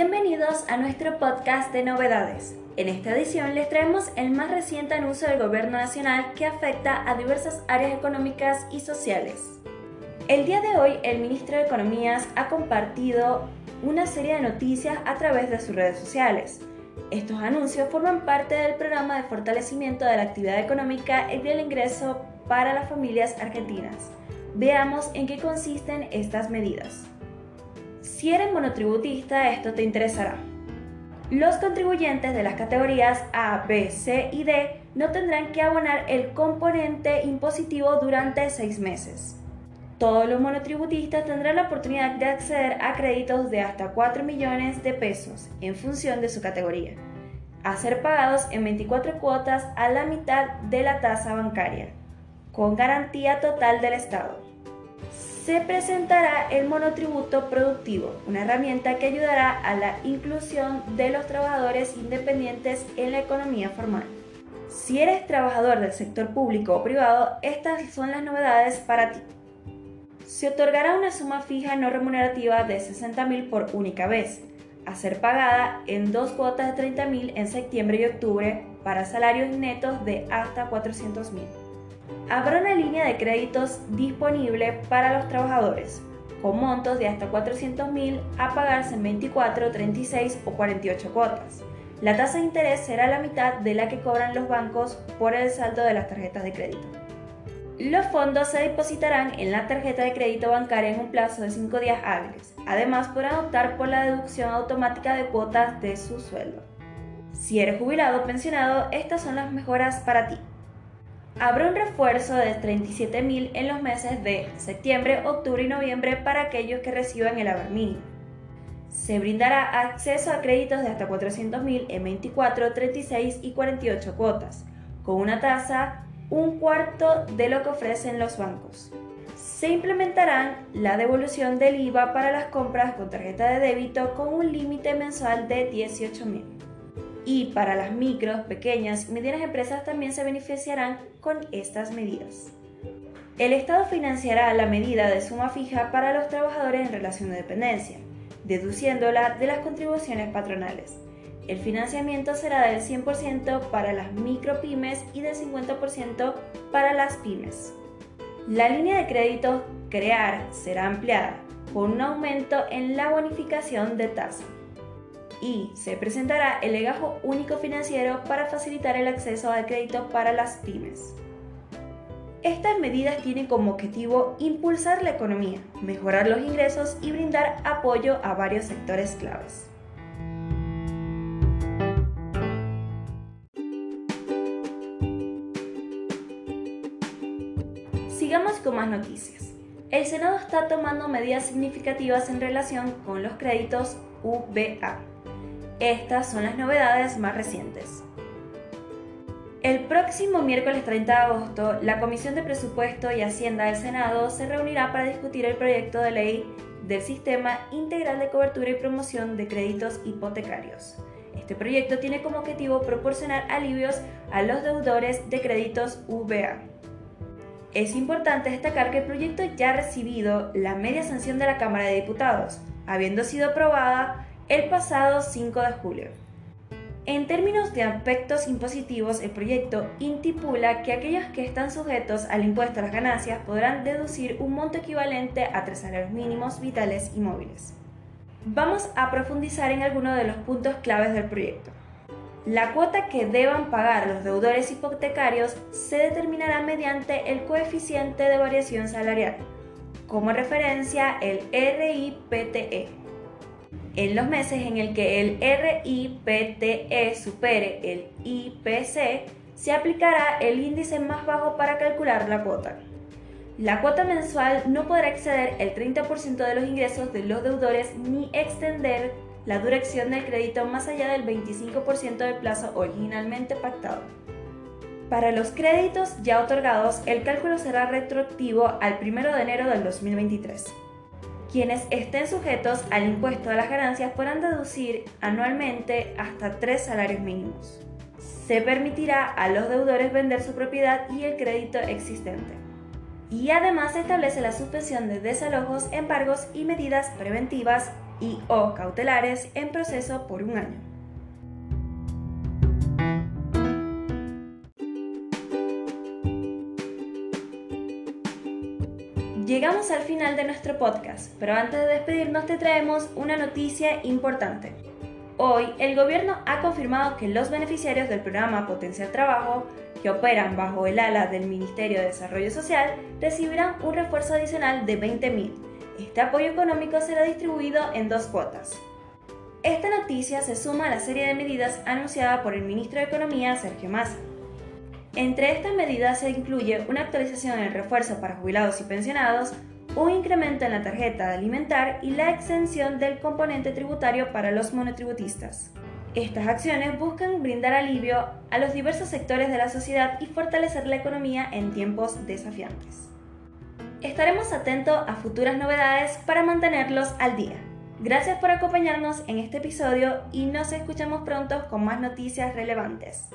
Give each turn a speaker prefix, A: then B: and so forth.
A: Bienvenidos a nuestro podcast de novedades. En esta edición les traemos el más reciente anuncio del Gobierno Nacional que afecta a diversas áreas económicas y sociales. El día de hoy el Ministro de Economías ha compartido una serie de noticias a través de sus redes sociales. Estos anuncios forman parte del programa de fortalecimiento de la actividad económica y del ingreso para las familias argentinas. Veamos en qué consisten estas medidas. Si eres monotributista, esto te interesará. Los contribuyentes de las categorías A, B, C y D no tendrán que abonar el componente impositivo durante seis meses. Todos los monotributistas tendrán la oportunidad de acceder a créditos de hasta 4 millones de pesos en función de su categoría, a ser pagados en 24 cuotas a la mitad de la tasa bancaria, con garantía total del Estado se presentará el monotributo productivo, una herramienta que ayudará a la inclusión de los trabajadores independientes en la economía formal. Si eres trabajador del sector público o privado, estas son las novedades para ti. Se otorgará una suma fija no remunerativa de 60.000 por única vez, a ser pagada en dos cuotas de 30.000 en septiembre y octubre para salarios netos de hasta 400.000 habrá una línea de créditos disponible para los trabajadores, con montos de hasta 400.000 a pagarse en 24, 36 o 48 cuotas. La tasa de interés será la mitad de la que cobran los bancos por el saldo de las tarjetas de crédito. Los fondos se depositarán en la tarjeta de crédito bancaria en un plazo de 5 días hábiles. Además, podrán optar por la deducción automática de cuotas de su sueldo. Si eres jubilado o pensionado, estas son las mejoras para ti. Habrá un refuerzo de 37.000 en los meses de septiembre, octubre y noviembre para aquellos que reciban el haber mínimo. Se brindará acceso a créditos de hasta 400.000 en 24, 36 y 48 cuotas, con una tasa un cuarto de lo que ofrecen los bancos. Se implementarán la devolución del IVA para las compras con tarjeta de débito con un límite mensual de 18.000 y para las micros, pequeñas y medianas empresas también se beneficiarán con estas medidas. El Estado financiará la medida de suma fija para los trabajadores en relación de dependencia, deduciéndola de las contribuciones patronales. El financiamiento será del 100% para las micropymes y del 50% para las pymes. La línea de crédito Crear será ampliada con un aumento en la bonificación de tasa y se presentará el legajo único financiero para facilitar el acceso al crédito para las pymes. Estas medidas tienen como objetivo impulsar la economía, mejorar los ingresos y brindar apoyo a varios sectores claves. Sigamos con más noticias. El Senado está tomando medidas significativas en relación con los créditos UBA, estas son las novedades más recientes. El próximo miércoles 30 de agosto, la Comisión de Presupuesto y Hacienda del Senado se reunirá para discutir el proyecto de ley del Sistema Integral de Cobertura y Promoción de Créditos Hipotecarios. Este proyecto tiene como objetivo proporcionar alivios a los deudores de créditos VA. Es importante destacar que el proyecto ya ha recibido la media sanción de la Cámara de Diputados, habiendo sido aprobada el pasado 5 de julio. En términos de aspectos impositivos, el proyecto intipula que aquellos que están sujetos al impuesto a las ganancias podrán deducir un monto equivalente a tres salarios mínimos vitales y móviles. Vamos a profundizar en algunos de los puntos claves del proyecto. La cuota que deban pagar los deudores hipotecarios se determinará mediante el coeficiente de variación salarial, como referencia el RIPTE en los meses en el que el RIPTE supere el IPC, se aplicará el índice más bajo para calcular la cuota. La cuota mensual no podrá exceder el 30% de los ingresos de los deudores ni extender la duración del crédito más allá del 25% del plazo originalmente pactado. Para los créditos ya otorgados, el cálculo será retroactivo al 1 de enero del 2023. Quienes estén sujetos al impuesto a las ganancias podrán deducir anualmente hasta tres salarios mínimos. Se permitirá a los deudores vender su propiedad y el crédito existente. y además establece la suspensión de desalojos, embargos y medidas preventivas y o cautelares en proceso por un año. Llegamos al final de nuestro podcast, pero antes de despedirnos te traemos una noticia importante. Hoy, el gobierno ha confirmado que los beneficiarios del programa Potencial Trabajo, que operan bajo el ala del Ministerio de Desarrollo Social, recibirán un refuerzo adicional de 20.000. Este apoyo económico será distribuido en dos cuotas. Esta noticia se suma a la serie de medidas anunciada por el ministro de Economía, Sergio Massa. Entre estas medidas se incluye una actualización en el refuerzo para jubilados y pensionados, un incremento en la tarjeta alimentar y la exención del componente tributario para los monotributistas. Estas acciones buscan brindar alivio a los diversos sectores de la sociedad y fortalecer la economía en tiempos desafiantes. Estaremos atentos a futuras novedades para mantenerlos al día. Gracias por acompañarnos en este episodio y nos escuchamos pronto con más noticias relevantes.